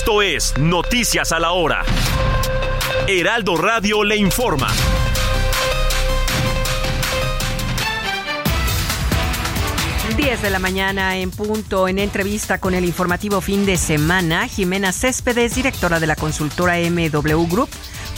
Esto es Noticias a la Hora. Heraldo Radio le informa. 10 de la mañana en punto, en entrevista con el informativo fin de semana, Jimena Céspedes, directora de la consultora MW Group,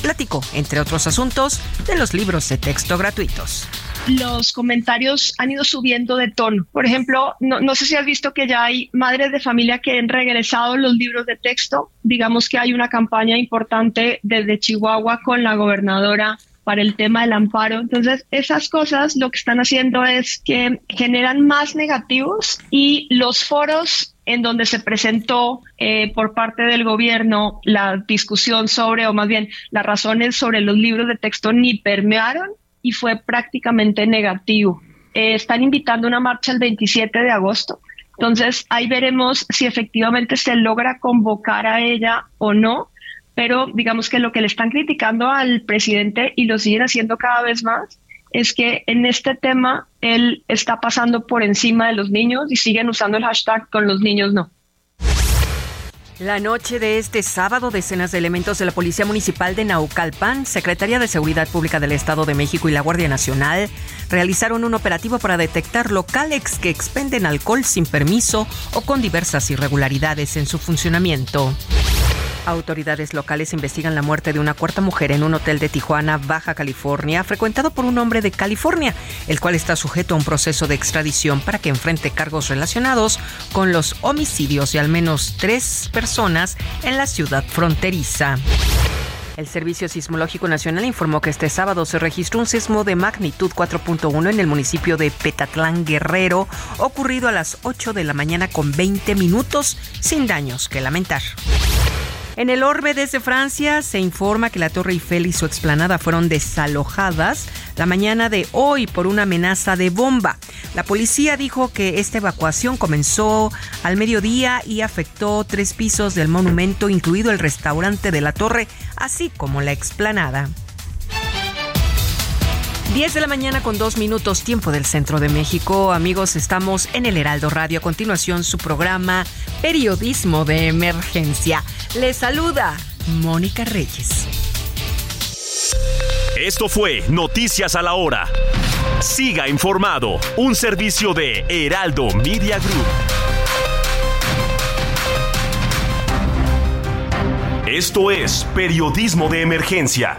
platicó, entre otros asuntos, de los libros de texto gratuitos los comentarios han ido subiendo de tono. Por ejemplo, no, no, sé si has visto que ya hay madres de familia que han regresado los libros de texto. Digamos que hay una campaña importante desde Chihuahua con la gobernadora para el tema del amparo. Entonces, esas cosas lo que están haciendo es que generan más negativos y los foros en donde se presentó eh, por parte del gobierno la discusión sobre, o más bien las razones sobre los libros de texto ni permearon y fue prácticamente negativo. Eh, están invitando una marcha el 27 de agosto. Entonces, ahí veremos si efectivamente se logra convocar a ella o no pero digamos que lo que le están criticando al presidente y lo siguen haciendo cada vez más es que en este tema él está pasando por encima de los niños y siguen usando el hashtag con los niños no. La noche de este sábado, decenas de elementos de la Policía Municipal de Naucalpan, Secretaría de Seguridad Pública del Estado de México y la Guardia Nacional realizaron un operativo para detectar locales que expenden alcohol sin permiso o con diversas irregularidades en su funcionamiento. Autoridades locales investigan la muerte de una cuarta mujer en un hotel de Tijuana, Baja California, frecuentado por un hombre de California, el cual está sujeto a un proceso de extradición para que enfrente cargos relacionados con los homicidios de al menos tres personas en la ciudad fronteriza. El Servicio Sismológico Nacional informó que este sábado se registró un sismo de magnitud 4.1 en el municipio de Petatlán Guerrero, ocurrido a las 8 de la mañana con 20 minutos, sin daños que lamentar. En el orbe desde Francia se informa que la Torre Eiffel y su explanada fueron desalojadas la mañana de hoy por una amenaza de bomba. La policía dijo que esta evacuación comenzó al mediodía y afectó tres pisos del monumento, incluido el restaurante de la torre, así como la explanada. 10 de la mañana con dos minutos tiempo del centro de México. Amigos, estamos en el Heraldo Radio. A continuación, su programa Periodismo de Emergencia. Les saluda Mónica Reyes. Esto fue Noticias a la Hora. Siga informado, un servicio de Heraldo Media Group. Esto es Periodismo de Emergencia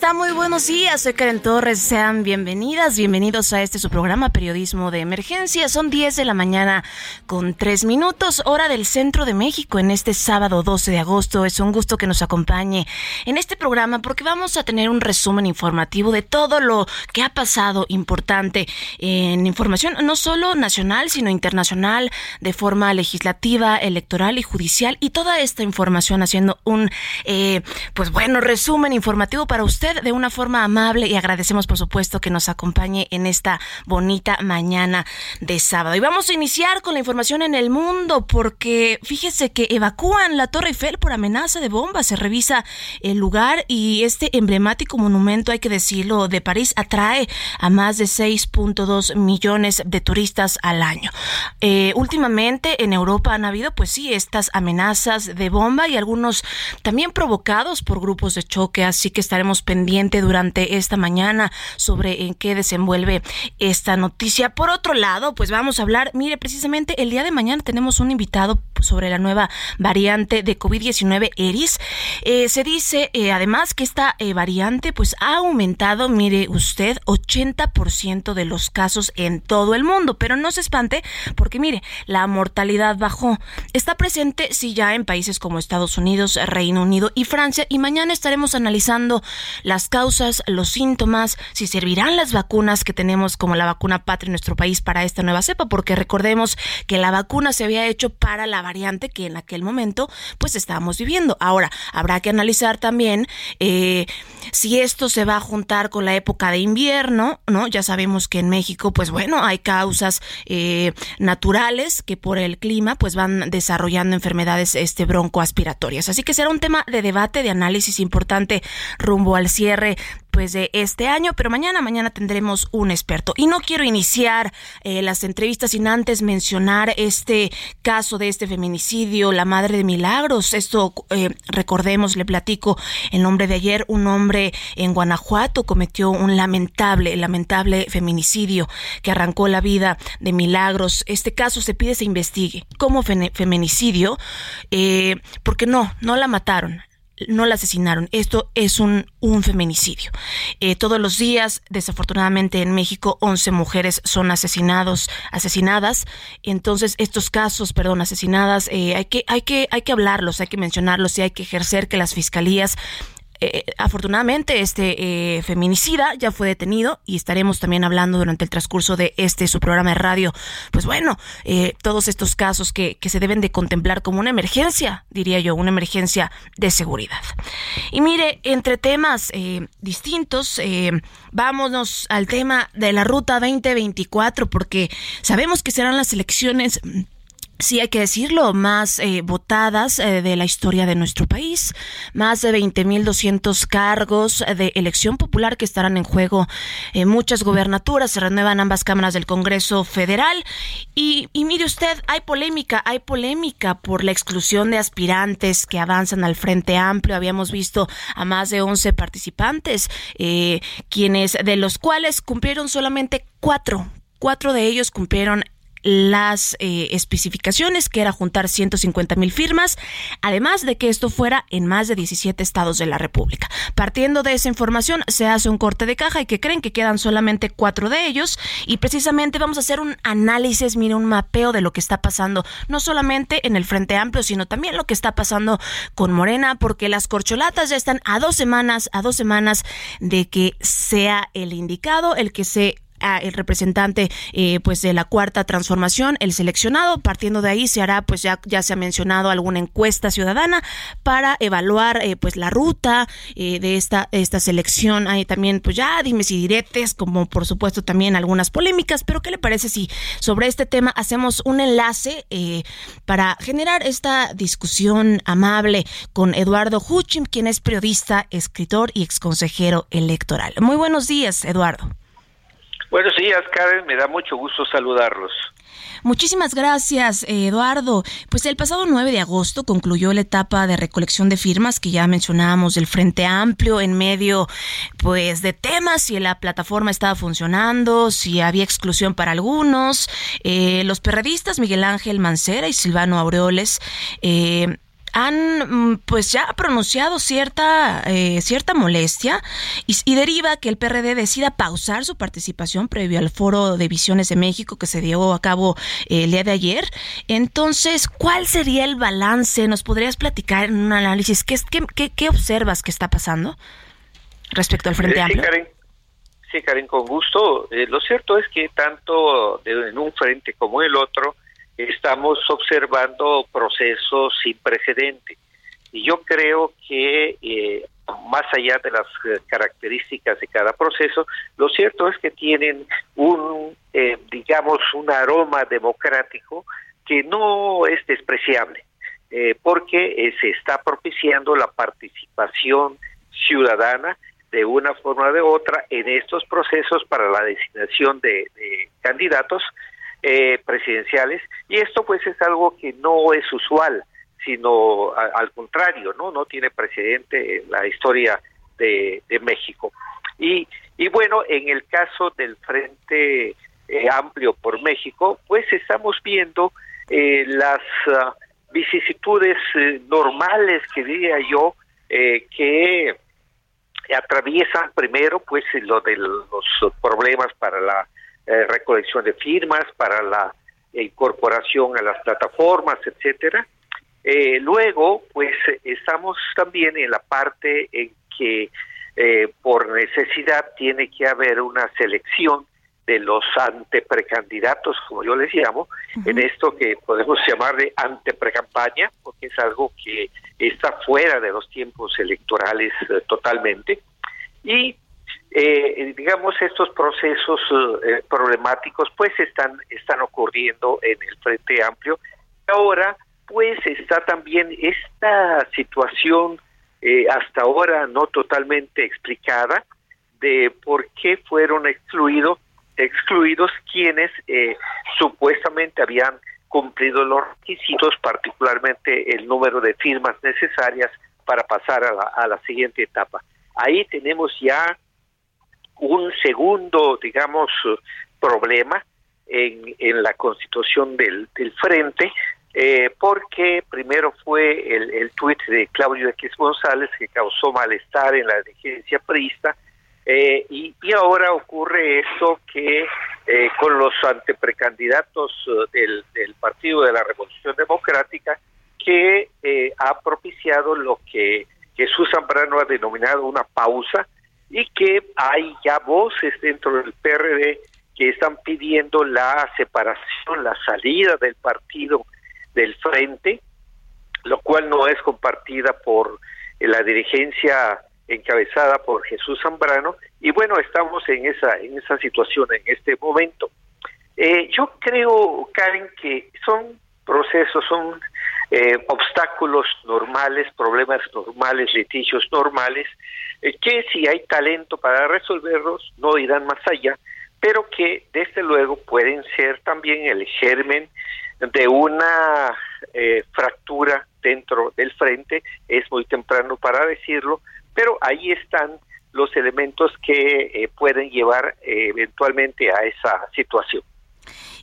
Está? Muy buenos días, soy Karen Torres. Sean bienvenidas, bienvenidos a este su programa Periodismo de Emergencia. Son 10 de la mañana con 3 minutos, hora del centro de México, en este sábado 12 de agosto. Es un gusto que nos acompañe en este programa porque vamos a tener un resumen informativo de todo lo que ha pasado importante en información, no solo nacional, sino internacional, de forma legislativa, electoral y judicial. Y toda esta información haciendo un, eh, pues bueno, resumen informativo para de una forma amable y agradecemos por supuesto que nos acompañe en esta bonita mañana de sábado. Y vamos a iniciar con la información en el mundo porque fíjese que evacúan la Torre Eiffel por amenaza de bomba. Se revisa el lugar y este emblemático monumento, hay que decirlo, de París atrae a más de 6.2 millones de turistas al año. Eh, últimamente en Europa han habido, pues sí, estas amenazas de bomba y algunos también provocados por grupos de choque, así que estaremos durante esta mañana sobre en qué desenvuelve esta noticia. Por otro lado, pues vamos a hablar, mire, precisamente el día de mañana tenemos un invitado sobre la nueva variante de COVID-19 ERIS. Eh, se dice eh, además que esta eh, variante pues ha aumentado, mire usted, 80% de los casos en todo el mundo, pero no se espante porque mire, la mortalidad bajó. Está presente sí ya en países como Estados Unidos, Reino Unido y Francia y mañana estaremos analizando las causas, los síntomas, si servirán las vacunas que tenemos como la vacuna patria en nuestro país para esta nueva cepa, porque recordemos que la vacuna se había hecho para la variante que en aquel momento pues estábamos viviendo. Ahora, habrá que analizar también eh, si esto se va a juntar con la época de invierno, ¿no? Ya sabemos que en México, pues bueno, hay causas eh, naturales que por el clima pues van desarrollando enfermedades este broncoaspiratorias. Así que será un tema de debate, de análisis importante rumbo al cierre pues de este año, pero mañana, mañana tendremos un experto. Y no quiero iniciar eh, las entrevistas sin antes mencionar este caso de este feminicidio, la madre de Milagros. Esto, eh, recordemos, le platico el nombre de ayer, un hombre en Guanajuato cometió un lamentable, lamentable feminicidio que arrancó la vida de Milagros. Este caso se pide se investigue como feminicidio, eh, porque no, no la mataron no la asesinaron. Esto es un, un feminicidio. Eh, todos los días, desafortunadamente en México, 11 mujeres son asesinados, asesinadas. Entonces, estos casos, perdón, asesinadas, eh, hay, que, hay, que, hay que hablarlos, hay que mencionarlos y hay que ejercer que las fiscalías eh, afortunadamente este eh, feminicida ya fue detenido y estaremos también hablando durante el transcurso de este su programa de radio. Pues bueno, eh, todos estos casos que, que, se deben de contemplar como una emergencia, diría yo, una emergencia de seguridad. Y mire, entre temas distintos, vámonos al tema de la ruta 2024 porque sabemos que serán las elecciones sí hay que decirlo, más eh, votadas eh, de la historia de nuestro país, más de 20.200 cargos de elección popular que estarán en juego, en muchas gobernaturas, se renuevan ambas cámaras del Congreso Federal. Y, mire usted, hay polémica, hay polémica por la exclusión de aspirantes que avanzan al Frente Amplio, habíamos visto a más de 11 participantes, eh, quienes de los cuales cumplieron solamente cuatro, cuatro de ellos cumplieron las eh, especificaciones, que era juntar 150 mil firmas, además de que esto fuera en más de 17 estados de la República. Partiendo de esa información, se hace un corte de caja y que creen que quedan solamente cuatro de ellos y precisamente vamos a hacer un análisis, mire, un mapeo de lo que está pasando, no solamente en el Frente Amplio, sino también lo que está pasando con Morena, porque las corcholatas ya están a dos semanas, a dos semanas de que sea el indicado, el que se el representante eh, pues de la cuarta transformación, el seleccionado. Partiendo de ahí se hará, pues ya, ya se ha mencionado alguna encuesta ciudadana para evaluar eh, pues la ruta eh, de esta, esta selección. Hay también pues ya dimes y diretes, como por supuesto también algunas polémicas, pero ¿qué le parece si sobre este tema hacemos un enlace para generar esta discusión amable con Eduardo Huchim, quien es periodista, escritor y exconsejero electoral? Muy buenos días, Eduardo. Buenos días, Karen. Me da mucho gusto saludarlos. Muchísimas gracias, Eduardo. Pues el pasado 9 de agosto concluyó la etapa de recolección de firmas que ya mencionábamos del Frente Amplio en medio pues de temas si la plataforma estaba funcionando, si había exclusión para algunos. Eh, los perredistas Miguel Ángel Mancera y Silvano Aureoles eh, han mm, pues ya pronunciado cierta eh, cierta molestia y, deriva que el PRD decida pausar su participación previo al foro de visiones de México que se dio a cabo eh, el día de ayer. Entonces, ¿cuál sería el balance? ¿Nos podrías platicar en un análisis qué, qué, qué observas que está pasando respecto al Frente eh, Amplio? Sí, Karen. Sí, Karen, con gusto. lo cierto es que tanto en un frente como el otro, estamos observando procesos sin precedente. Y yo creo que eh, más allá de las eh, características de cada proceso, lo cierto es que tienen un, eh, digamos, un aroma democrático que no es despreciable, porque se está propiciando la participación ciudadana de una forma o de otra en estos procesos para la designación de candidatos eh, presidenciales y esto pues es algo que no es usual sino al contrario no no tiene precedente en la historia de, México. Y, y bueno, en el caso del Frente eh, Amplio por México, pues estamos viendo eh, las ah, vicisitudes eh, normales, que diría yo, que atraviesan primero pues lo de los problemas para la recolección de firmas, para la incorporación a las plataformas, etcétera. luego, pues estamos también en la parte en que por necesidad tiene que haber una selección de los anteprecandidatos, como yo les llamo, en esto que podemos llamar de anteprecampaña, porque es algo que está fuera de los tiempos electorales eh, totalmente. Y eh, digamos estos procesos eh, problemáticos pues están están ocurriendo en el Frente Amplio. Ahora pues está también esta situación hasta ahora no totalmente explicada de por qué fueron excluidos excluidos quienes eh, supuestamente habían cumplido los requisitos, particularmente el número de firmas necesarias para pasar a la, siguiente etapa. Ahí tenemos ya un segundo, digamos, problema en, en la constitución del, del frente, eh, porque primero fue el, el tuit de Claudio X González que causó malestar en la dirigencia priista, eh, y, ahora ocurre eso que eh, con los anteprecandidatos eh, del, Partido de la Revolución Democrática, que ha propiciado lo que Jesús Zambrano ha denominado una pausa y que hay ya voces dentro del PRD que están pidiendo la separación, la salida del partido del frente, lo cual no es compartida por la dirigencia encabezada por Jesús Zambrano y bueno estamos en esa en esa situación en este momento. Eh, yo creo Karen que son procesos son eh, obstáculos normales problemas normales litigios normales eh, que si hay talento para resolverlos no irán más allá pero que desde luego pueden ser también el germen de una fractura dentro del frente. Es muy temprano para decirlo pero ahí están los elementos que eh, pueden llevar eh, eventualmente a esa situación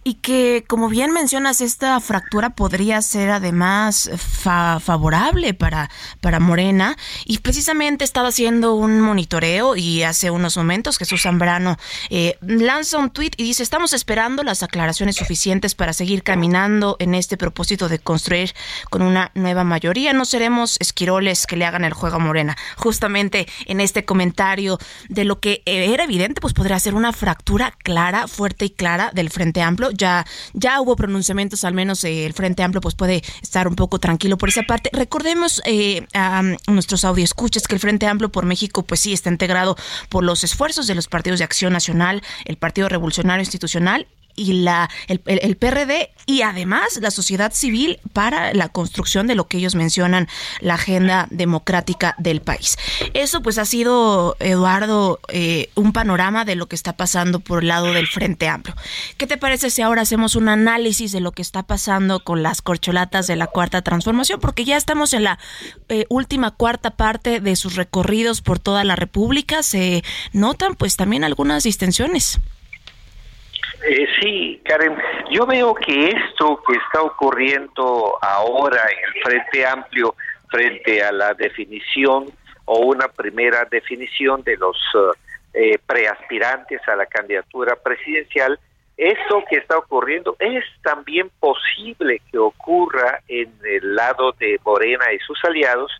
y que, como bien mencionas, esta fractura podría ser además favorable para, para Morena. Y precisamente estaba haciendo un monitoreo y hace unos momentos Jesús Zambrano eh, lanza un tuit y dice, estamos esperando las aclaraciones suficientes para seguir caminando en este propósito de construir con una nueva mayoría. No seremos esquiroles que le hagan el juego a Morena. Justamente en este comentario de lo que era evidente, pues podría ser una fractura clara, fuerte y clara del Frente Amplio ya, ya hubo pronunciamientos, al menos eh, el Frente Amplio pues puede estar un poco tranquilo por esa parte. Recordemos eh, a nuestros escuches que el Frente Amplio por México pues sí está integrado por los esfuerzos de los partidos de Acción Nacional, el Partido Revolucionario Institucional y la, el, PRD y además la sociedad civil para la construcción de lo que ellos mencionan, la agenda democrática del país. Eso pues ha sido, Eduardo, eh, un panorama de lo que está pasando por el lado del Frente Amplio. ¿Qué te parece si ahora hacemos un análisis de lo que está pasando con las corcholatas de la Cuarta Transformación? Porque ya estamos en la eh, última cuarta parte de sus recorridos por toda la República. Se notan pues también algunas distensiones. Eh, sí, Karen, yo veo que esto que está ocurriendo ahora en el Frente Amplio frente a la definición o una primera definición de los eh, preaspirantes a la candidatura presidencial, esto que está ocurriendo es también posible que ocurra en el lado de Morena y sus aliados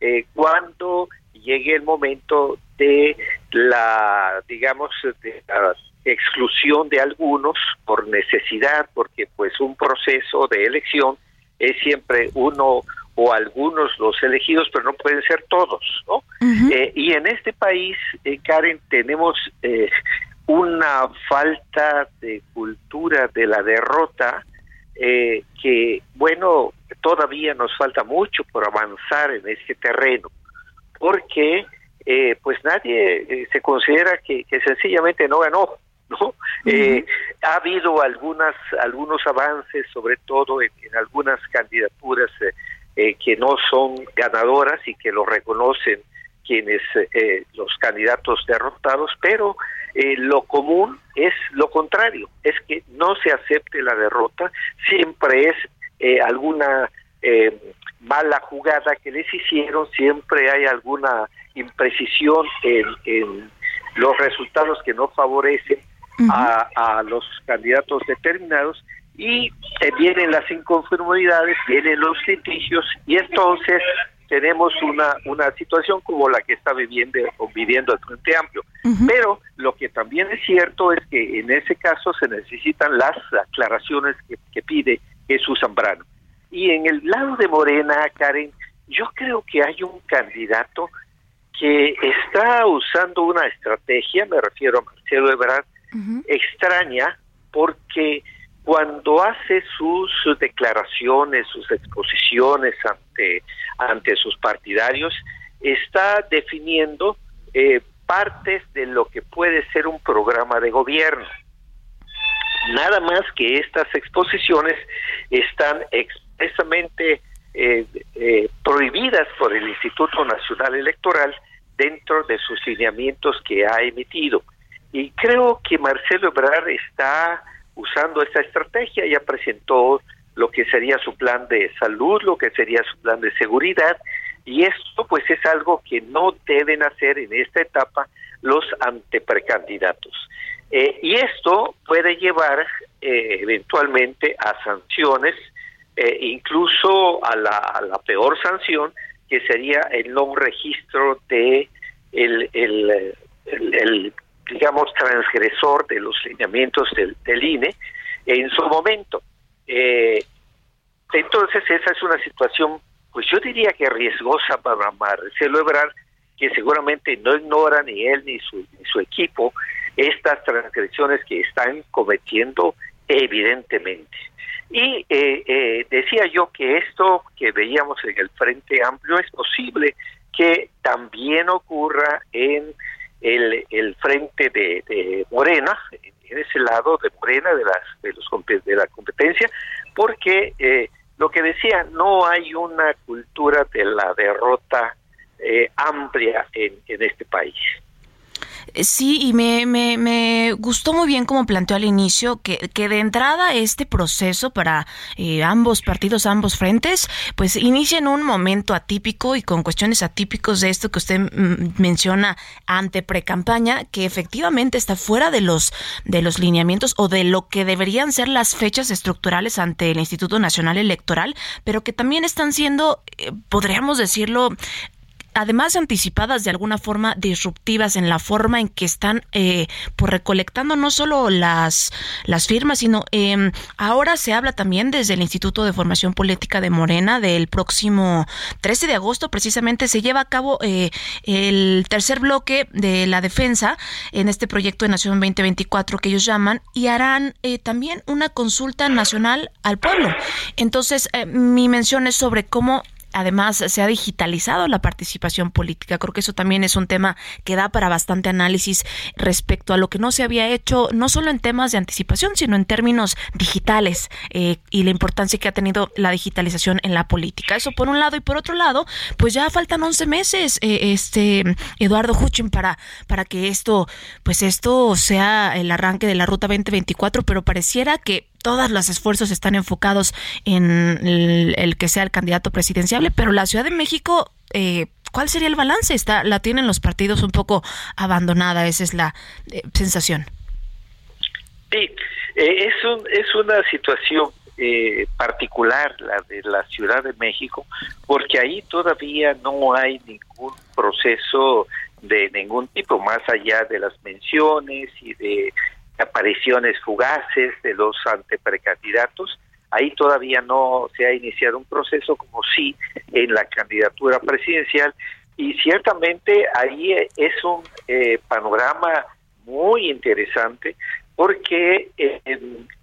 eh, cuando llegue el momento de la, digamos, de la exclusión de algunos por necesidad, porque pues un proceso de elección es siempre uno o algunos los elegidos, pero no pueden ser todos, ¿no? Eh, y en este país, eh, Karen, tenemos eh, una falta de cultura de la derrota que, bueno, todavía nos falta mucho por avanzar en este terreno, porque pues nadie se considera que, que sencillamente no ganó, ¿no? Eh, ha habido algunas algunos avances, sobre todo en, algunas candidaturas eh, eh, que no son ganadoras y que lo reconocen quienes eh, los candidatos derrotados, pero eh, lo común es lo contrario, es que no se acepte la derrota, siempre es eh, alguna mala jugada que les hicieron, siempre hay alguna imprecisión en, los resultados que no favorecen a, a, los candidatos determinados y vienen las inconformidades, vienen los litigios y entonces tenemos una, una situación como la que está viviendo, viviendo el Frente Amplio. Pero lo que también es cierto es que en ese caso se necesitan las aclaraciones que, pide Jesús Zambrano. Y en el lado de Morena, Karen, yo creo que hay un candidato que está usando una estrategia, me refiero a Marcelo Ebrard, extraña, porque cuando hace sus declaraciones, sus exposiciones ante, ante sus partidarios, está definiendo eh, partes de lo que puede ser un programa de gobierno. Nada más que estas exposiciones están expresamente eh, eh, prohibidas por el Instituto Nacional Electoral dentro de sus lineamientos que ha emitido. Y creo que Marcelo Ebrard está usando esta estrategia, ya presentó lo que sería su plan de salud, lo que sería su plan de seguridad, y esto pues es algo que no deben hacer en esta etapa los anteprecandidatos. Eh, y esto puede llevar eh, eventualmente a sanciones, eh, incluso a la, peor sanción, que sería el no registro de el, el digamos, transgresor de los lineamientos del, INE en su momento. Eh, entonces, esa es una situación, pues yo diría que riesgosa para Marcelo Ebrard, que seguramente no ignora ni él ni su, ni su equipo estas transgresiones que están cometiendo evidentemente. Y eh, eh, decía yo que esto que veíamos en el Frente Amplio es posible que también ocurra en el, el frente de, Morena, en ese lado de Morena de, las, de, los, de la competencia, porque eh, lo que decía, no hay una cultura de la derrota eh, amplia en, en este país. Eh, sí, y me, me, me, gustó muy bien como planteó al inicio que, que de entrada este proceso para eh, ambos partidos, ambos frentes, pues inicia en un momento atípico y con cuestiones atípicos de esto que usted mm, menciona ante precampaña, que efectivamente está fuera de los, de los lineamientos o de lo que deberían ser las fechas estructurales ante el Instituto Nacional Electoral, pero que también están siendo, eh, podríamos decirlo, además anticipadas de alguna forma disruptivas en la forma en que están eh, pues recolectando no solo las, las firmas, sino eh, ahora se habla también desde el Instituto de Formación Política de Morena del próximo 13 de agosto precisamente se lleva a cabo eh, el tercer bloque de la defensa en este proyecto de Nación 2024 que ellos llaman y harán eh, también una consulta nacional al pueblo. Entonces, eh, mi mención es sobre cómo además se ha digitalizado la participación política. Creo que eso también es un tema que da para bastante análisis respecto a lo que no se había hecho, no solo en temas de anticipación, sino en términos digitales eh, y la importancia que ha tenido la digitalización en la política. Eso por un lado y por otro lado, pues ya faltan 11 meses, eh, este Eduardo Huchin para para que esto, pues esto sea el arranque de la ruta 2024, pero pareciera que todos los esfuerzos están enfocados en el, que sea el candidato presidenciable, pero la Ciudad de México, eh, ¿cuál sería el balance? Está, la tienen los partidos un poco abandonada, esa es la eh, sensación. Sí, eh, es, un, es una situación particular la de la Ciudad de México, porque ahí todavía no hay ningún proceso de ningún tipo, más allá de las menciones y de apariciones fugaces de los anteprecandidatos. Ahí todavía no se ha iniciado un proceso como sí en la candidatura presidencial y ciertamente ahí es un eh, panorama muy interesante porque eh,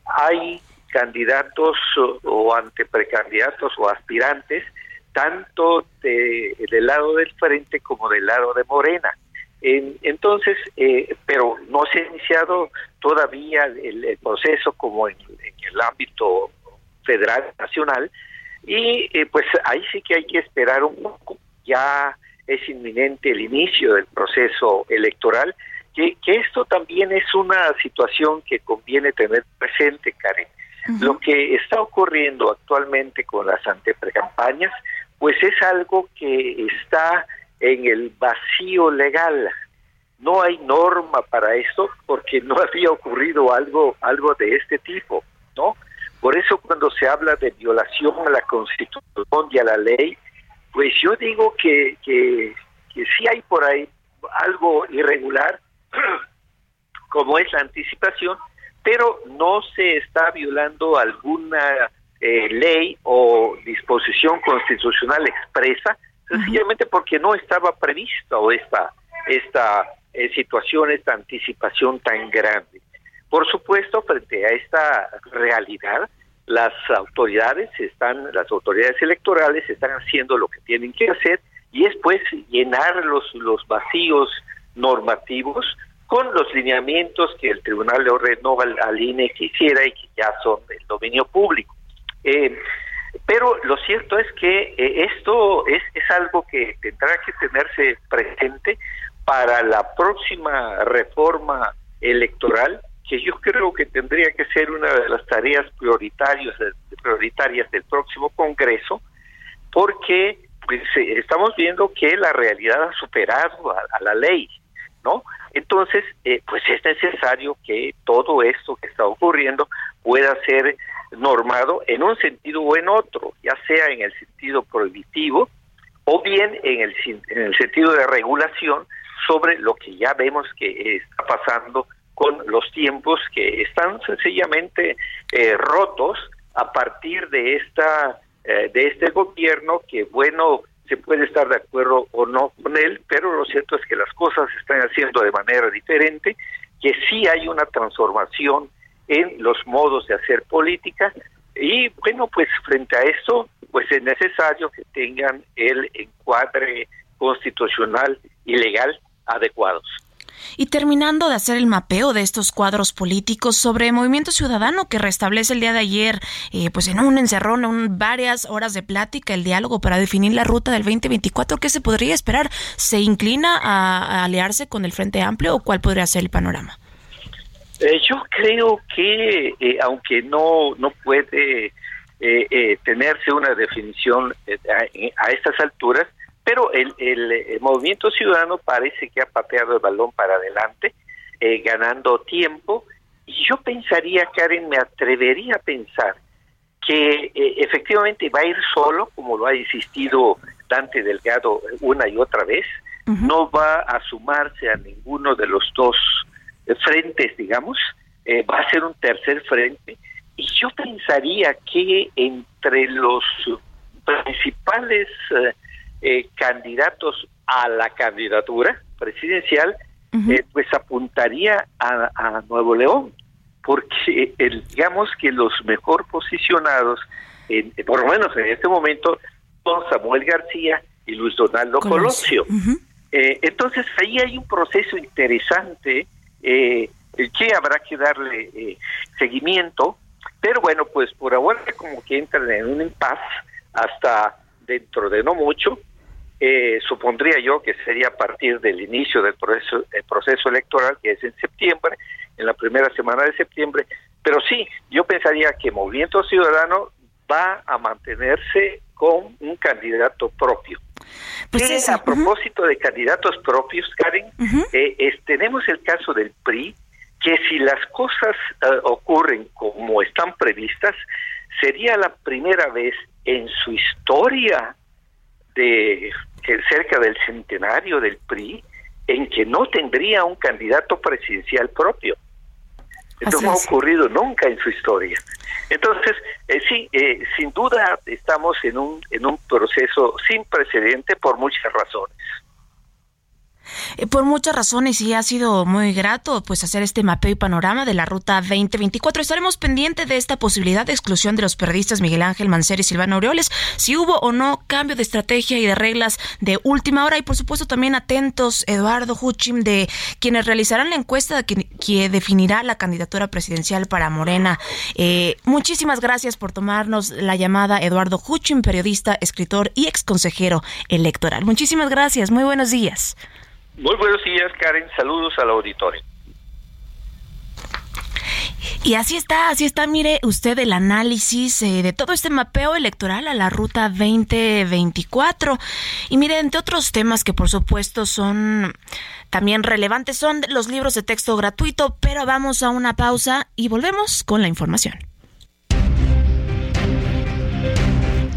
hay candidatos o anteprecandidatos o aspirantes tanto de, del lado del frente como del lado de Morena entonces, eh, pero no se ha iniciado todavía el, proceso como en, el ámbito federal nacional y eh, pues ahí sí que hay que esperar un poco. Ya es inminente el inicio del proceso electoral, que, que esto también es una situación que conviene tener presente, Karen. Lo que está ocurriendo actualmente con las anteprecampañas, pues es algo que está en el vacío legal. No hay norma para esto porque no había ocurrido algo algo de este tipo, ¿no? Por eso cuando se habla de violación a la Constitución y a la ley, pues yo digo que, que, que sí hay por ahí algo irregular, como es la anticipación, pero no se está violando alguna eh, ley o disposición constitucional expresa, sencillamente porque no estaba previsto esta, esta eh, situación, esta anticipación tan grande. Por supuesto, frente a esta realidad, las autoridades están, las autoridades electorales están haciendo lo que tienen que hacer y es pues llenar los, los vacíos normativos con los lineamientos que el tribunal le ordenó al, INE que hiciera y que ya son del dominio público. Eh, pero lo cierto es que eh, esto es, algo que tendrá que tenerse presente para la próxima reforma electoral, que yo creo que tendría que ser una de las tareas prioritarias, prioritarias del próximo Congreso, porque pues, eh, estamos viendo que la realidad ha superado a la ley. ¿no? Entonces, eh, pues es necesario que todo esto que está ocurriendo pueda ser normado en un sentido o en otro, ya sea en el sentido prohibitivo o bien en el, en el sentido de regulación sobre lo que ya vemos que está pasando con los tiempos que están sencillamente eh, rotos a partir de esta eh, de este gobierno que bueno se puede estar de acuerdo o no con él, pero lo cierto es que las cosas se están haciendo de manera diferente, que sí hay una transformación en los modos de hacer política y bueno, pues frente a esto, pues es necesario que tengan el encuadre constitucional y legal adecuados. Y terminando de hacer el mapeo de estos cuadros políticos sobre Movimiento Ciudadano que restablece el día de ayer, eh, pues en un encerrón, en varias horas de plática, el diálogo para definir la ruta del 2024, ¿qué se podría esperar? ¿Se inclina a, aliarse con el Frente Amplio o cuál podría ser el panorama? Eh, yo creo que, eh, aunque no, no puede tenerse una definición a estas alturas, pero el, el, movimiento ciudadano parece que ha pateado el balón para adelante, eh, ganando tiempo. Y yo pensaría, Karen, me atrevería a pensar que eh, efectivamente va a ir solo, como lo ha insistido Dante Delgado una y otra vez, no va a sumarse a ninguno de los dos frentes, digamos, eh, va a ser un tercer frente. Y yo pensaría que entre los principales eh, candidatos a la candidatura presidencial, eh, pues apuntaría a, Nuevo León, porque el, digamos que los mejor posicionados, en, por lo menos en este momento, son Samuel García y Luis Donaldo Colosio. Eh, entonces ahí hay un proceso interesante eh, que habrá que darle seguimiento, pero bueno, pues por ahora como que entran en un impas hasta dentro de no mucho, eh, supondría yo que sería a partir del inicio del proceso, el proceso electoral, que es en septiembre, en la primera semana de septiembre, pero sí, yo pensaría que Movimiento Ciudadano va a mantenerse con un candidato propio. Pues a propósito de candidatos propios, Karen, eh, tenemos el caso del PRI, que si las cosas eh, ocurren como están previstas, sería la primera vez en su historia de cerca del centenario del PRI en que no tendría un candidato presidencial propio. Esto no ha ocurrido nunca en su historia. Entonces, eh, sí, eh, sin duda estamos en un, en un proceso sin precedente por muchas razones. Eh, por muchas razones y ha sido muy grato pues hacer este mapeo y panorama de la ruta 2024. Estaremos pendientes de esta posibilidad de exclusión de los periodistas Miguel Ángel Mancera y Silvano Aureoles, si hubo o no cambio de estrategia y de reglas de última hora y por supuesto también atentos Eduardo Huchim de quienes realizarán la encuesta que, que definirá la candidatura presidencial para Morena. Eh, muchísimas gracias por tomarnos la llamada Eduardo Huchim, periodista, escritor y ex consejero electoral. Muchísimas gracias, muy buenos días. Muy buenos días, Karen. Saludos al auditorio. Y así está, así está, mire usted el análisis eh, de todo este mapeo electoral a la ruta 2024. Y mire, entre otros temas que por supuesto son también relevantes, son los libros de texto gratuito, pero vamos a una pausa y volvemos con la información.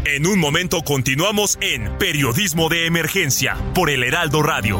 En un momento continuamos en Periodismo de Emergencia por el Heraldo Radio.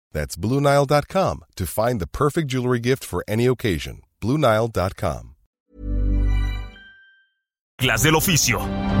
That's BlueNile.com to find the perfect jewelry gift for any occasion. BlueNile.com. Clase del oficio.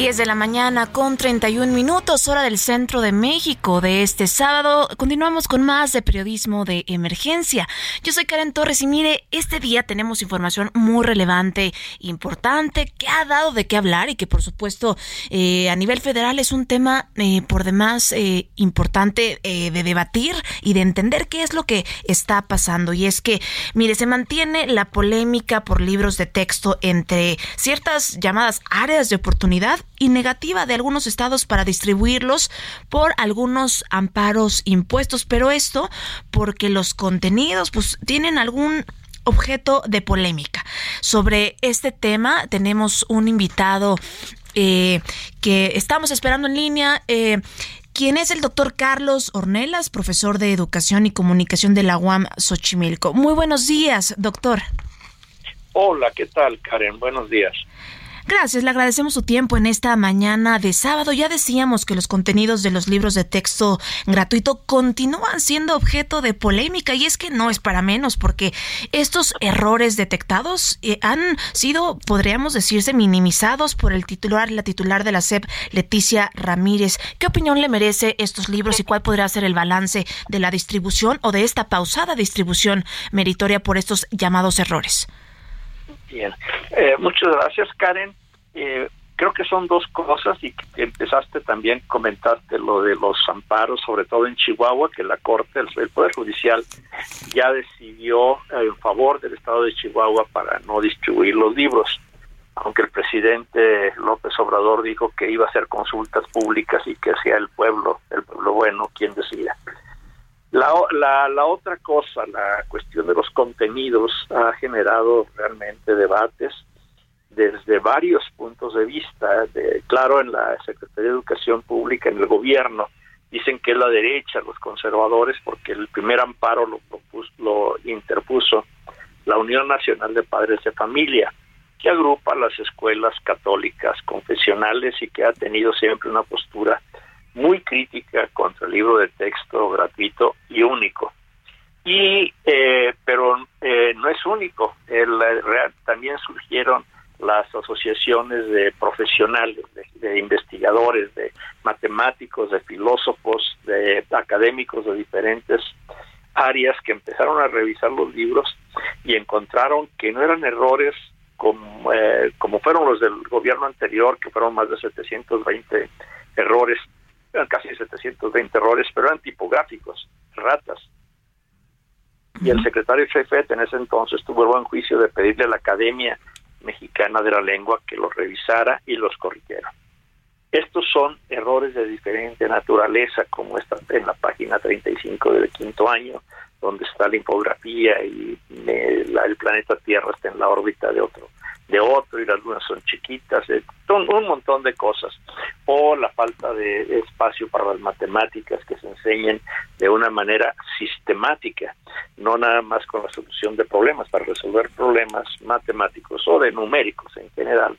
De la mañana con 31 minutos, hora del centro de México de este sábado. Continuamos con más de periodismo de emergencia. Yo soy Karen Torres y mire, este día tenemos información muy relevante, importante, que ha dado de qué hablar y que por supuesto eh, a nivel federal es un tema eh, por demás eh, importante de debatir y de entender qué es lo que está pasando. Y es que, mire, se mantiene la polémica por libros de texto entre ciertas llamadas áreas de oportunidad y negativa de algunos estados para distribuirlos por algunos amparos impuestos, pero esto porque los contenidos pues tienen algún objeto de polémica. Sobre este tema tenemos un invitado eh, que estamos esperando en línea. Eh, quien es el doctor Carlos Ornelas, profesor de Educación y Comunicación de la UAM Xochimilco. Muy buenos días, doctor. Hola, ¿qué tal, Karen? Buenos días. Gracias, le agradecemos su tiempo en esta mañana de sábado. Ya decíamos que los contenidos de los libros de texto gratuito continúan siendo objeto de polémica y es que no es para menos porque estos errores detectados eh, han sido, podríamos decirse, minimizados por el titular, la titular de la SEP, Leticia Ramírez. ¿Qué opinión le merece estos libros y cuál podría ser el balance de la distribución o de esta pausada distribución meritoria por estos llamados errores? Bien, eh, muchas gracias Karen. Eh, creo que son dos cosas y que empezaste también, comentaste lo de los amparos, sobre todo en Chihuahua, que la Corte, el, Poder Judicial ya decidió en favor del Estado de Chihuahua para no distribuir los libros, aunque el presidente López Obrador dijo que iba a hacer consultas públicas y que sea el pueblo, el pueblo bueno, quien decida. La, la, la otra cosa, la cuestión de los contenidos, ha generado realmente debates desde varios puntos de vista. De, claro, en la Secretaría de Educación Pública, en el gobierno, dicen que es la derecha, los conservadores, porque el primer amparo lo, lo interpuso la Unión Nacional de Padres de Familia, que agrupa las escuelas católicas confesionales y que ha tenido siempre una postura muy crítica contra el libro de texto gratuito y único. Y, eh, pero eh, eh, no es único. El, también surgieron las asociaciones de profesionales, de, investigadores, de matemáticos, de filósofos, de académicos de diferentes áreas que empezaron a revisar los libros y encontraron que no eran errores como, eh, como fueron los del gobierno anterior, que fueron más de 720 errores, casi 720 errores, pero eran tipográficos, ratas. Y el secretario jefe en ese entonces tuvo el buen juicio de pedirle a la Academia Mexicana de la Lengua que los revisara y los corrigiera. Estos son errores de diferente naturaleza, como está en la página 35 del quinto año, donde está la infografía y el planeta Tierra está en la órbita de otro de otro y las lunas son chiquitas, eh, un montón de cosas. O la falta de espacio para las matemáticas que se enseñen de una manera sistemática, no nada más con la solución de problemas, para resolver problemas matemáticos o de numéricos en general,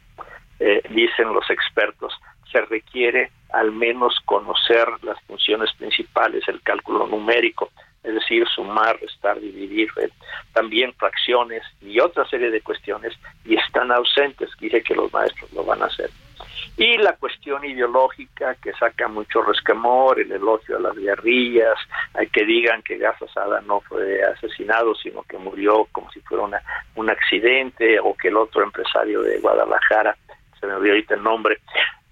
eh, dicen los expertos, se requiere al menos conocer las funciones principales, el cálculo numérico, es decir, sumar, restar, dividir, eh, también fracciones y otra serie de cuestiones, y están ausentes, dije que los maestros lo van a hacer. Y la cuestión ideológica que saca mucho resquemor, el elogio a las guerrillas, que digan que Sada no fue asesinado, sino que murió como si fuera una, un accidente, o que el otro empresario de Guadalajara, se me olvidó ahorita el nombre,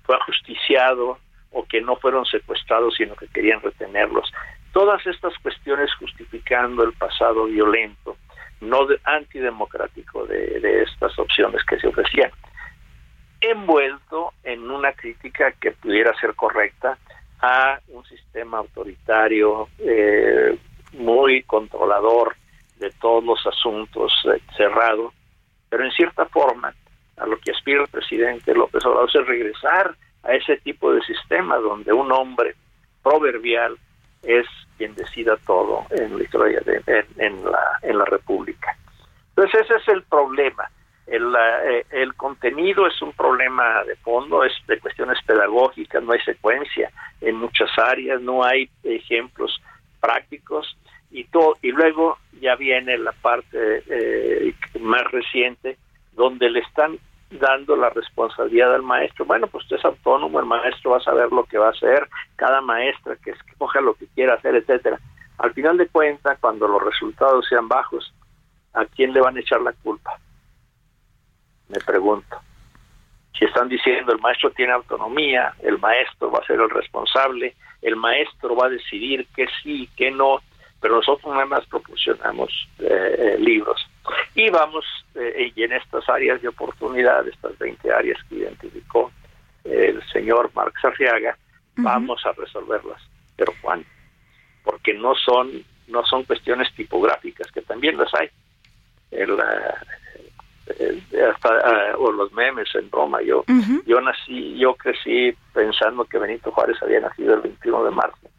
fue ajusticiado, o que no fueron secuestrados, sino que querían retenerlos. Todas estas cuestiones justificando el pasado violento, no antidemocrático de, estas opciones que se ofrecían, envuelto en una crítica que pudiera ser correcta a un sistema autoritario eh, muy controlador de todos los asuntos eh, cerrado, pero en cierta forma a lo que aspira el presidente López Obrador es regresar a ese tipo de sistema donde un hombre proverbial es quien decida todo en la historia de, en, la en la República. Entonces ese es el problema. El, eh, el contenido es un problema de fondo, es de cuestiones pedagógicas, no hay secuencia en muchas áreas, no hay ejemplos prácticos y todo y luego ya viene la parte eh, más reciente donde le están dando la responsabilidad al maestro. Bueno, pues usted es autónomo, el maestro va a saber lo que va a hacer, cada maestra que escoja lo que quiera hacer, etcétera. Al final de cuentas, cuando los resultados sean bajos, ¿a quién le van a echar la culpa? Me pregunto. Si están diciendo el maestro tiene autonomía, el maestro va a ser el responsable, el maestro va a decidir qué sí, qué no, pero nosotros nada más proporcionamos eh, eh, libros. Y vamos, eh, y en estas áreas de oportunidad, estas 20 áreas que identificó el señor Marx Arriaga, vamos a resolverlas. Pero ¿cuándo? Porque no son, no son cuestiones tipográficas, que también las hay. hasta, ah, o los memes en Roma. Yo, yo nací, yo crecí pensando que Benito Juárez había nacido el 21 de marzo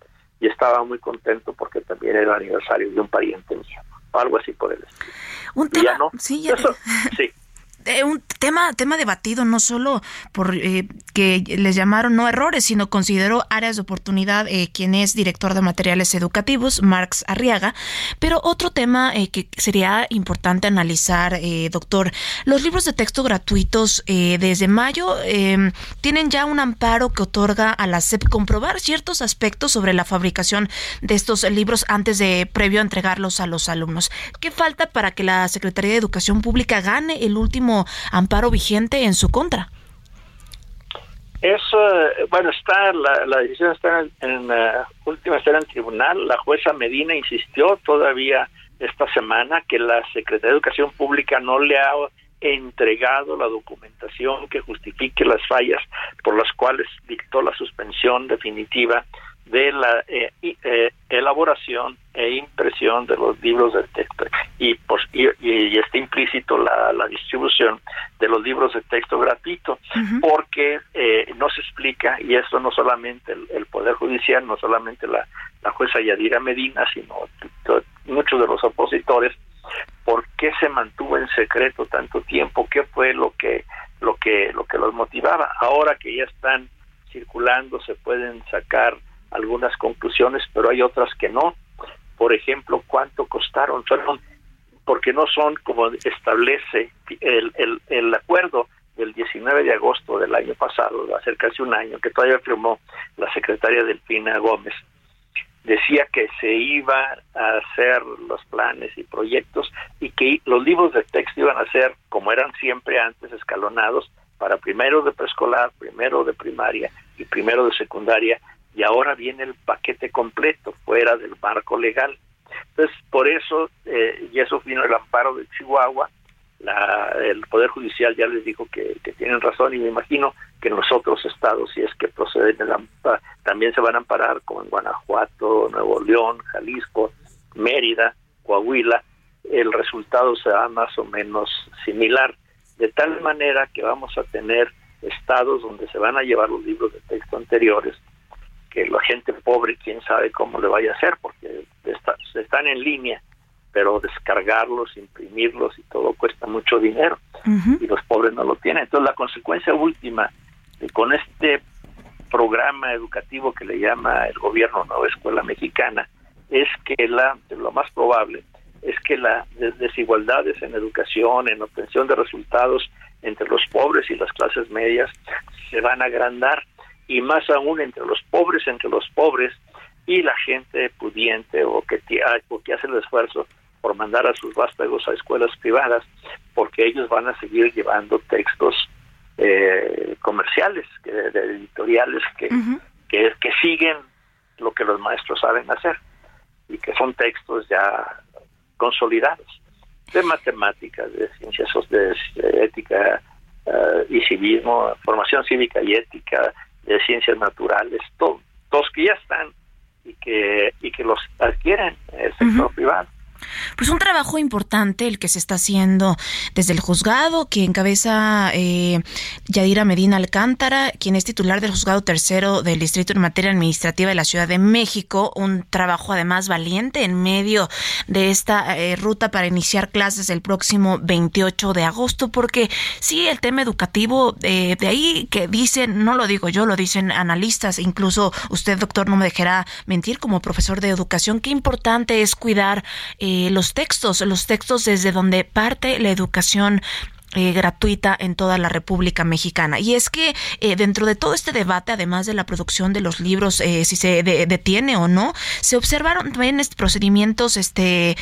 y estaba muy contento porque también era el aniversario de un pariente mío, algo así por el estilo. Un tema, sí, ya, sí. Eh, un tema, tema debatido no solo por eh, que les llamaron no errores, sino consideró áreas de oportunidad eh, quien es director de materiales educativos, Marx Arriaga. Pero otro tema que sería importante analizar, doctor, los libros de texto gratuitos desde mayo tienen ya un amparo que otorga a la SEP comprobar ciertos aspectos sobre la fabricación de estos libros antes de previo entregarlos a los alumnos. ¿Qué falta para que la Secretaría de Educación Pública gane el último amparo vigente en su contra. Eso, bueno, está la, decisión está en, la última está en el tribunal. La jueza Medina insistió todavía esta semana que la Secretaría de Educación Pública no le ha entregado la documentación que justifique las fallas por las cuales dictó la suspensión definitiva de la eh, eh, elaboración e impresión de los libros de texto. Y, pues, y, está implícito la, la, distribución de los libros de texto gratuito porque eh, no se explica y eso no solamente el, poder judicial no solamente la, la jueza Yadira Medina sino muchos de los opositores por qué se mantuvo en secreto tanto tiempo qué fue lo que lo que lo que los motivaba ahora que ya están circulando se pueden sacar algunas conclusiones, pero hay otras que no. Por ejemplo, ¿cuánto costaron? Fueron porque no son como establece el, el, el acuerdo del 19 de agosto del año pasado, ser casi un año, que todavía firmó la secretaria Delfina Gómez, decía que se iba a hacer los planes y proyectos y que los libros de texto iban a ser, como eran siempre antes, escalonados para primero de preescolar, primero de primaria y primero de secundaria, y ahora viene el paquete completo fuera del marco legal. Entonces, por eso, eh, y eso vino el amparo de Chihuahua, la, el Poder Judicial ya les dijo que, tienen razón y me imagino que en los otros estados, si es que proceden, también se van a amparar, como en Guanajuato, Nuevo León, Jalisco, Mérida, Coahuila, el resultado será más o menos similar, de tal manera que vamos a tener estados donde se van a llevar los libros de texto anteriores, que la gente pobre, quién sabe cómo le vaya a hacer, porque están en línea pero descargarlos, imprimirlos y todo cuesta mucho dinero y los pobres no lo tienen. Entonces la consecuencia última de, con este programa educativo que le llama el gobierno Nueva Escuela Mexicana es que la lo más probable es que las desigualdades en educación, en obtención de resultados entre los pobres y las clases medias se van a agrandar y más aún entre los pobres, entre los pobres y la gente pudiente o que, o que hace el esfuerzo por mandar a sus vástagos a escuelas privadas, porque ellos van a seguir llevando textos eh, comerciales, de, editoriales que, que, que siguen lo que los maestros saben hacer y que son textos ya consolidados de matemáticas, de ciencias de, ética eh, y civismo, formación cívica y ética, de ciencias naturales, todos que ya están y que y que los adquieren el sector privado. Pues un trabajo importante el que se está haciendo desde el juzgado que encabeza eh, Yadira Medina Alcántara, quien es titular del juzgado tercero del Distrito en Materia Administrativa de la Ciudad de México. Un trabajo además valiente en medio de esta eh, ruta para iniciar clases el próximo 28 de agosto, porque sí, el tema educativo, eh, de ahí que dicen, no lo digo yo, lo dicen analistas, incluso usted, doctor, no me dejará mentir como profesor de educación, qué importante es cuidar. Eh, los textos, los textos desde donde parte la educación eh, gratuita en toda la República Mexicana. Y es que eh, dentro de todo este debate, además de la producción de los libros, eh, si se detiene o no, se observaron también procedimientos este,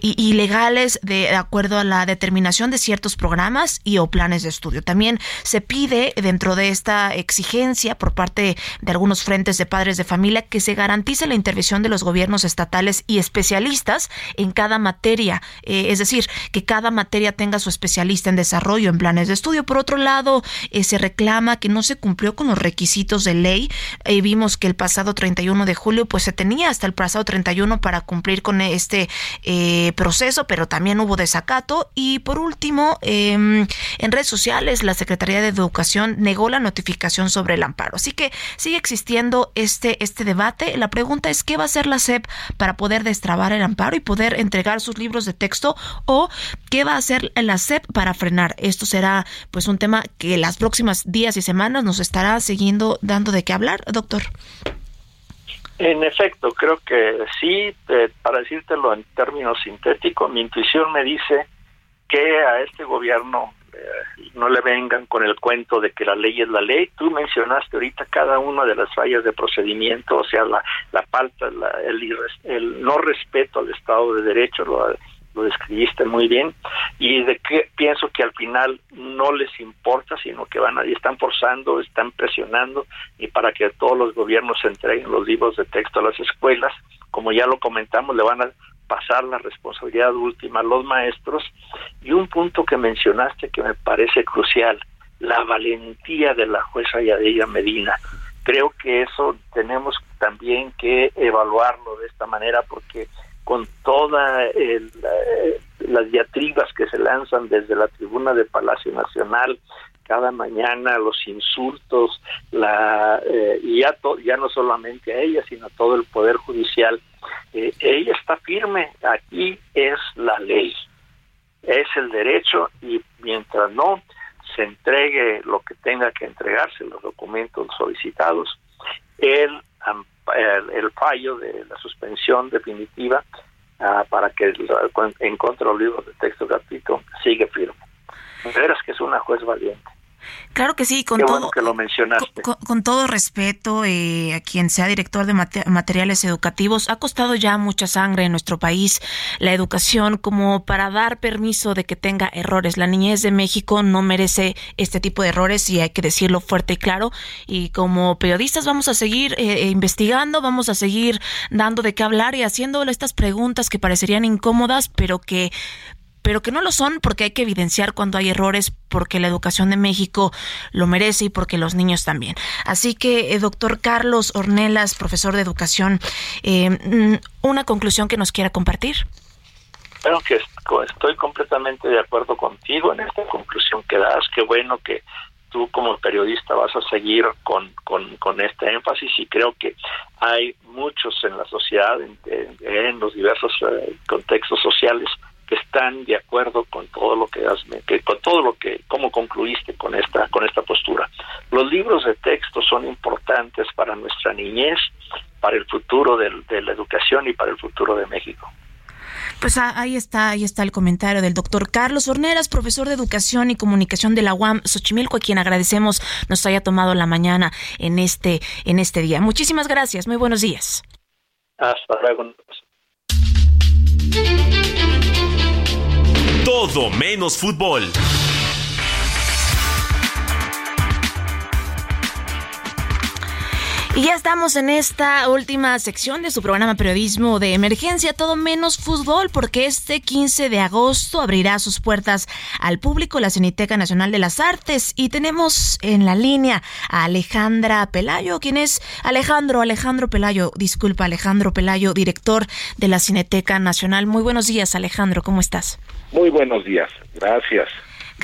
ilegales de, acuerdo a la determinación de ciertos programas y o planes de estudio. También se pide dentro de esta exigencia por parte de algunos frentes de padres de familia que se garantice la intervención de los gobiernos estatales y especialistas en cada materia. es decir, que cada materia tenga su especialista en desarrollo en planes de estudio. Por otro lado, eh, se reclama que no se cumplió con los requisitos de ley. Eh, vimos que el pasado 31 de julio, pues se tenía hasta el pasado 31 para cumplir con este eh, proceso, pero también hubo desacato. Y por último, em, en redes sociales, la Secretaría de Educación negó la notificación sobre el amparo. Así que sigue existiendo este, este debate. La pregunta es, ¿qué va a hacer la SEP para poder destrabar el amparo y poder entregar sus libros de texto? ¿O qué va a hacer la SEP para frenar esto será pues un tema que las próximas días y semanas nos estará siguiendo dando de qué hablar, doctor. En efecto, creo que sí, eh, para decírtelo en términos sintéticos, mi intuición me dice que a este gobierno eh, no le vengan con el cuento de que la ley es la ley. Tú mencionaste ahorita cada una de las fallas de procedimiento, o sea, la, la falta, el, el no respeto al Estado de Derecho, lo, lo describiste muy bien, y de que pienso que al final no les importa, sino que van ahí, están forzando, están presionando, y para que todos los gobiernos entreguen los libros de texto a las escuelas, como ya lo comentamos, le van a pasar la responsabilidad última a los maestros, y un punto que mencionaste que me parece crucial, la valentía de la jueza Yadeira Medina. Creo que eso tenemos también que evaluarlo de esta manera porque con todas las diatribas que se lanzan desde la tribuna del Palacio Nacional cada mañana, los insultos, la, eh, y ya, ya no solamente a ella, sino a todo el Poder Judicial. Eh, ella está firme, aquí es la ley, es el derecho y mientras no se entregue lo que tenga que entregarse, los documentos solicitados, el el, fallo de la suspensión definitiva ah, para que en contra de los libros de texto gratuito sigue firme. De veras que es una juez valiente. Claro que sí, con todo, que lo mencionaste. Con, todo respeto eh, a quien sea director de materiales educativos, ha costado ya mucha sangre en nuestro país la educación como para dar permiso de que tenga errores. La niñez de México no merece este tipo de errores y hay que decirlo fuerte y claro. Y como periodistas vamos a seguir eh, investigando, vamos a seguir dando de qué hablar y haciendo estas preguntas que parecerían incómodas, pero que pero que no lo son porque hay que evidenciar cuando hay errores, porque la educación de México lo merece y porque los niños también. Así que, eh, doctor Carlos Ornelas, profesor de educación, eh, mm, una conclusión que nos quiera compartir. Bueno, que estoy completamente de acuerdo contigo en esta conclusión que das. Qué bueno que tú como periodista vas a seguir con, con, este énfasis y creo que hay muchos en la sociedad, en, los diversos eh, contextos sociales, que están de acuerdo con todo lo que has que con todo lo que cómo concluiste con esta con esta postura. Los libros de texto son importantes para nuestra niñez, para el futuro de, la educación y para el futuro de México. Pues ah, ahí está, ahí está el comentario del doctor Carlos Horneras, profesor de Educación y Comunicación de la UAM Xochimilco, a quien agradecemos nos haya tomado la mañana en este, en este día. Muchísimas gracias, muy buenos días. Hasta luego. Todo menos fútbol. Y ya estamos en esta última sección de su programa Periodismo de Emergencia, todo menos fútbol, porque este 15 de agosto abrirá sus puertas al público la Cineteca Nacional de las Artes. Y tenemos en la línea a Alejandra Pelayo, quien es Alejandro, Alejandro Pelayo, disculpa, Alejandro Pelayo, director de la Cineteca Nacional. Muy buenos días, Alejandro, ¿cómo estás? Muy buenos días, gracias.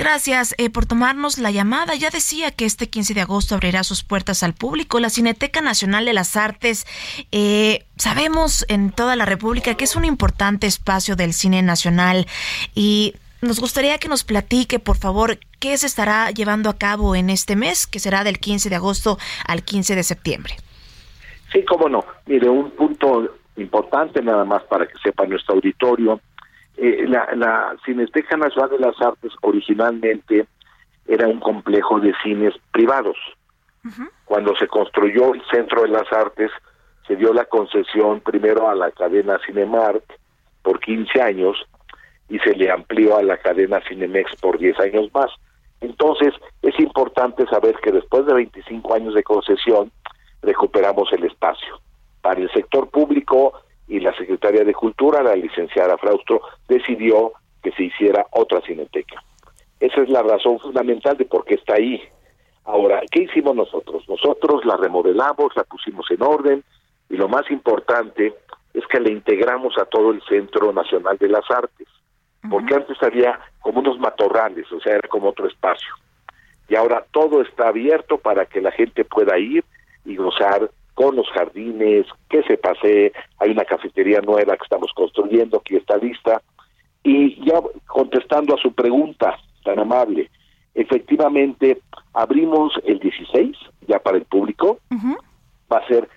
Gracias eh, por tomarnos la llamada. Ya decía que este 15 de agosto abrirá sus puertas al público. La Cineteca Nacional de las Artes, eh, sabemos en toda la República que es un importante espacio del cine nacional y nos gustaría que nos platique, por favor, qué se estará llevando a cabo en este mes, que será del 15 de agosto al 15 de septiembre. Sí, cómo no. Mire, un punto importante nada más para que sepa nuestro auditorio eh, la, la Cineteca Nacional de las Artes originalmente era un complejo de cines privados. Cuando se construyó el Centro de las Artes, se dio la concesión primero a la cadena Cinemark por 15 años y se le amplió a la cadena Cinemex por 10 años más. Entonces, es importante saber que después de 25 años de concesión, recuperamos el espacio. Para el sector público y la secretaria de Cultura, la licenciada Fraustro, decidió que se hiciera otra cineteca. Esa es la razón fundamental de por qué está ahí. Ahora, ¿qué hicimos nosotros? Nosotros la remodelamos, la pusimos en orden y lo más importante es que la integramos a todo el Centro Nacional de las Artes, porque antes había como unos matorrales, o sea, era como otro espacio. Y ahora todo está abierto para que la gente pueda ir y gozar con los jardines, que se pase, hay una cafetería nueva que estamos construyendo, que está lista. Y ya contestando a su pregunta tan amable, efectivamente abrimos el 16 ya para el público, va a ser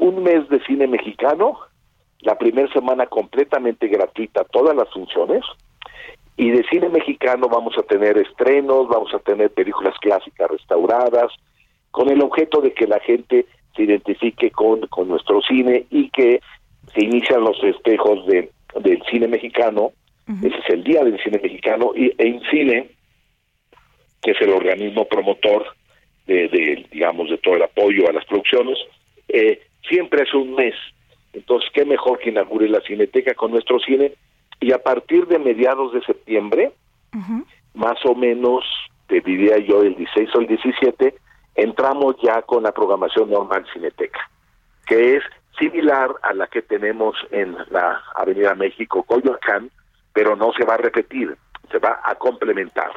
un mes de cine mexicano, la primera semana completamente gratuita, todas las funciones, y de cine mexicano vamos a tener estrenos, vamos a tener películas clásicas restauradas, con el objeto de que la gente se identifique con, con nuestro cine y que se inician los festejos de, del cine mexicano, ese es el Día del Cine Mexicano, y en cine, que es el organismo promotor de, digamos, de todo el apoyo a las producciones, eh, siempre es un mes. Entonces, qué mejor que inaugure la Cineteca con nuestro cine, y a partir de mediados de septiembre, más o menos, te diría yo, el 16 o el 17, entramos ya con la programación normal Cineteca, que es similar a la que tenemos en la Avenida México Coyoacán, pero no se va a repetir, se va a complementar.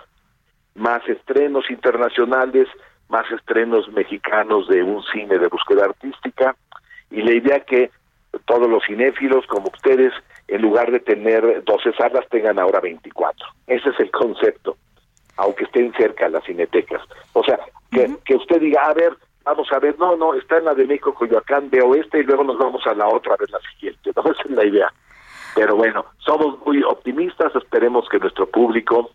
Más estrenos internacionales, más estrenos mexicanos de un cine de búsqueda artística, y la idea que todos los cinéfilos como ustedes, en lugar de tener 12 salas, tengan ahora 24. Ese es el concepto, aunque estén cerca las cinetecas. O sea, que, usted diga, a ver, vamos a ver, no, no, está en la de México, Coyoacán, veo esta y luego nos vamos a la otra a ver la siguiente, ¿no? Esa es la idea. Pero bueno, somos muy optimistas, esperemos que nuestro público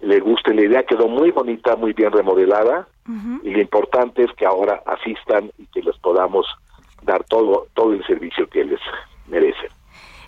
le guste la idea, quedó muy bonita, muy bien remodelada y lo importante es que ahora asistan y que les podamos dar todo todo el servicio que les merecen.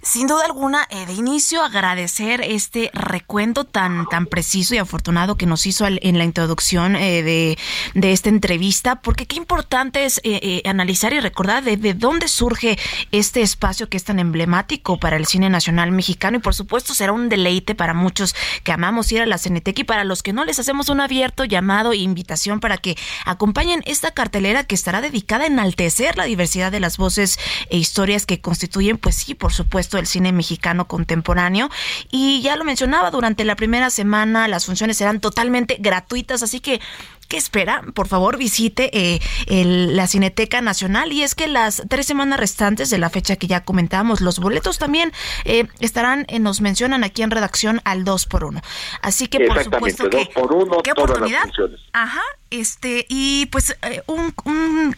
Sin duda alguna, eh, de inicio agradecer este recuento tan, tan preciso y afortunado que nos hizo en la introducción eh, de, de, esta entrevista, porque qué importante es eh, analizar y recordar de, de, dónde surge este espacio que es tan emblemático para el cine nacional mexicano. Y por supuesto será un deleite para muchos que amamos ir a la Cineteca y para los que no les hacemos un abierto llamado e invitación para que acompañen esta cartelera que estará dedicada a enaltecer la diversidad de las voces e historias que constituyen, pues sí, por supuesto, del cine mexicano contemporáneo. Y ya lo mencionaba, durante la primera semana las funciones serán totalmente gratuitas, así que ¿Qué espera? Por favor, visite eh, la Cineteca Nacional. Y es que las tres semanas restantes de la fecha que ya comentamos, los boletos también eh, estarán, eh, nos mencionan aquí en redacción, al 2 por 1 Así que, por supuesto que. por uno, ¿Qué oportunidad? Ajá. Este, y pues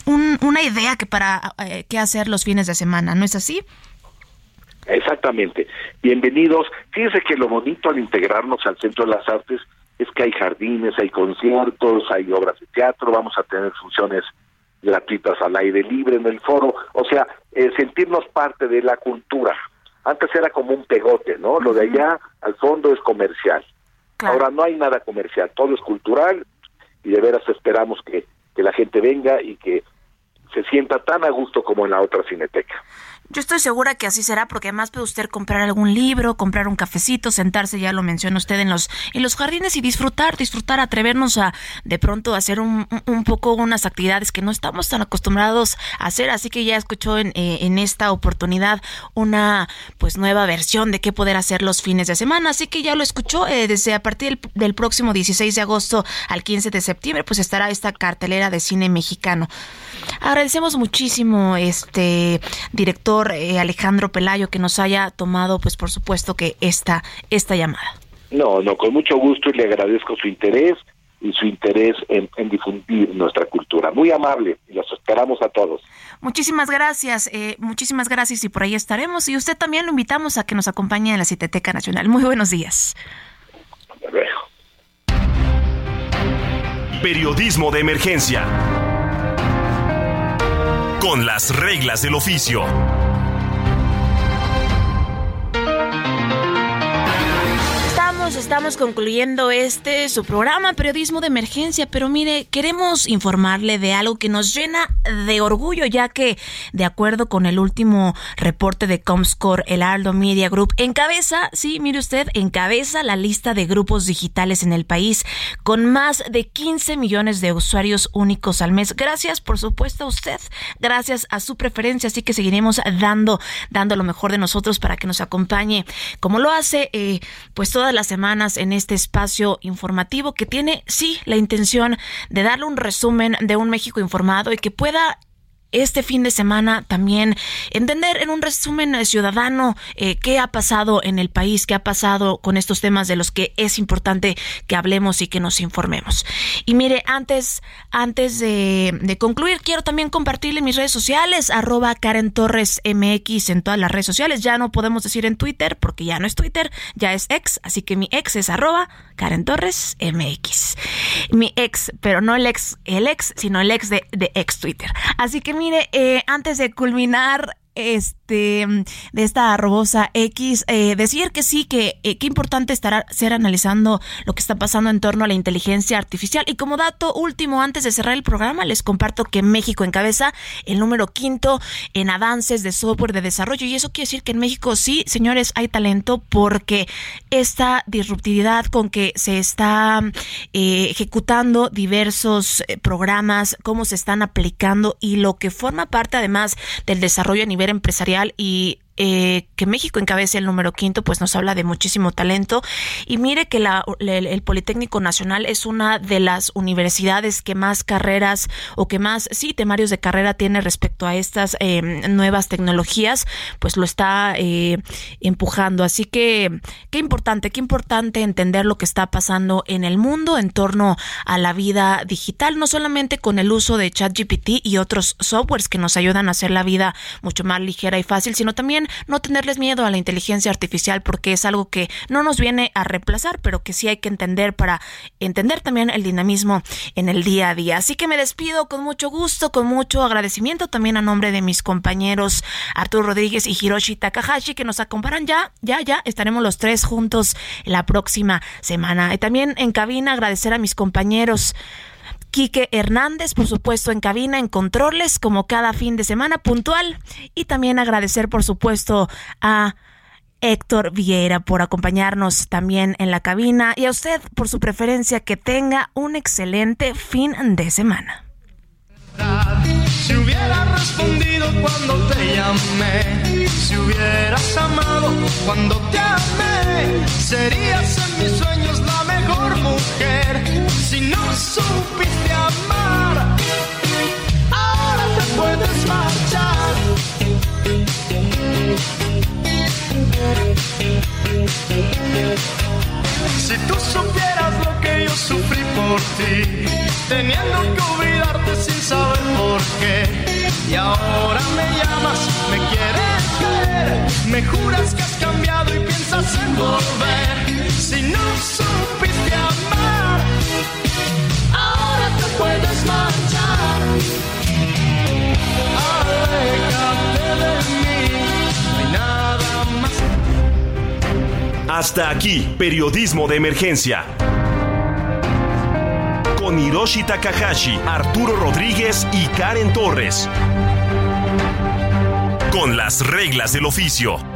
una idea que para qué hacer los fines de semana, ¿no es así? Exactamente. Bienvenidos. Fíjense que lo bonito al integrarnos al Centro de las Artes es que hay jardines, hay conciertos, hay obras de teatro, vamos a tener funciones gratuitas al aire libre en el foro, o sea, eh, sentirnos parte de la cultura. Antes era como un pegote, ¿no? Lo de allá al fondo es comercial. Ahora no hay nada comercial, todo es cultural y de veras esperamos que, que la gente venga y que se sienta tan a gusto como en la otra cineteca. Yo estoy segura que así será porque además puede usted comprar algún libro, comprar un cafecito, sentarse, ya lo menciona usted, en los, en los jardines y disfrutar, disfrutar, atrevernos a de pronto hacer un, un poco unas actividades que no estamos tan acostumbrados a hacer. Así que ya escuchó en, eh, en esta oportunidad una pues nueva versión de qué poder hacer los fines de semana. Así que ya lo escuchó eh, desde a partir del, del próximo 16 de agosto al 15 de septiembre, pues estará esta cartelera de cine mexicano. Agradecemos muchísimo este director eh, Alejandro Pelayo que nos haya tomado, pues por supuesto que esta, esta llamada. No, no, con mucho gusto y le agradezco su interés y su interés en, difundir nuestra cultura. Muy amable y los esperamos a todos. Muchísimas gracias, eh, muchísimas gracias y por ahí estaremos. Y usted también lo invitamos a que nos acompañe en la Citeteca Nacional. Muy buenos días. Periodismo de emergencia con las reglas del oficio. Estamos concluyendo este su programa Periodismo de Emergencia, pero mire, queremos informarle de algo que nos llena de orgullo, ya que de acuerdo con el último reporte de Comscore, el Aldo Media Group encabeza, sí, mire usted, encabeza la lista de grupos digitales en el país con más de 15 millones de usuarios únicos al mes. Gracias, por supuesto, a usted, gracias a su preferencia, así que seguiremos dando, dando lo mejor de nosotros para que nos acompañe, como lo hace, eh, pues todas las semanas en este espacio informativo que tiene, sí, la intención de darle un resumen de un México informado y que pueda este fin de semana también entender en un resumen ciudadano eh, qué ha pasado en el país, qué ha pasado con estos temas de los que es importante que hablemos y que nos informemos. Y mire, antes, antes de, concluir, quiero también compartirle mis redes sociales, arroba Karen Torres MX en todas las redes sociales. Ya no podemos decir en Twitter porque ya no es Twitter, ya es ex, así que mi ex es arroba Karen Torres MX. Mi ex, pero no el ex, el ex, sino el ex de, de ex Twitter. Así que mire, eh, antes de culminar este de esta robosa X eh, decir que sí que eh, qué importante estará ser analizando lo que está pasando en torno a la inteligencia artificial. Y como dato último antes de cerrar el programa les comparto que México encabeza el número quinto en avances de software de desarrollo. Y eso quiere decir que en México sí señores hay talento porque esta disruptividad con que se está eh, ejecutando diversos programas cómo se están aplicando y lo que forma parte además del desarrollo a nivel empresarial y eh, que México encabece el número quinto, pues nos habla de muchísimo talento. Y mire que la, el, Politécnico Nacional es una de las universidades que más carreras o que más, sí, temarios de carrera tiene respecto a estas eh, nuevas tecnologías, pues lo está eh, empujando. Así que, qué importante, qué importante entender lo que está pasando en el mundo en torno a la vida digital, no solamente con el uso de ChatGPT y otros softwares que nos ayudan a hacer la vida mucho más ligera y fácil, sino también no tenerles miedo a la inteligencia artificial porque es algo que no nos viene a reemplazar, pero que sí hay que entender para entender también el dinamismo en el día a día. Así que me despido con mucho gusto, con mucho agradecimiento también a nombre de mis compañeros Arturo Rodríguez y Hiroshi Takahashi que nos acompañan ya, ya, ya estaremos los tres juntos la próxima semana. Y también en cabina agradecer a mis compañeros Quique Hernández, por supuesto, en cabina, en controles, como cada fin de semana, puntual. Y también agradecer, por supuesto, a Héctor Vieira por acompañarnos también en la cabina y a usted por su preferencia que tenga un excelente fin de semana. Si hubieras respondido cuando te llamé, si hubieras amado cuando te amé, serías juras que has cambiado y piensas en volver. Si no supiste amar, ahora te puedes marchar. Aléjate de mí, no hay nada más. Hasta aquí, periodismo de emergencia. Con Hiroshi Takahashi, Arturo Rodríguez y Karen Torres. Con las reglas del oficio.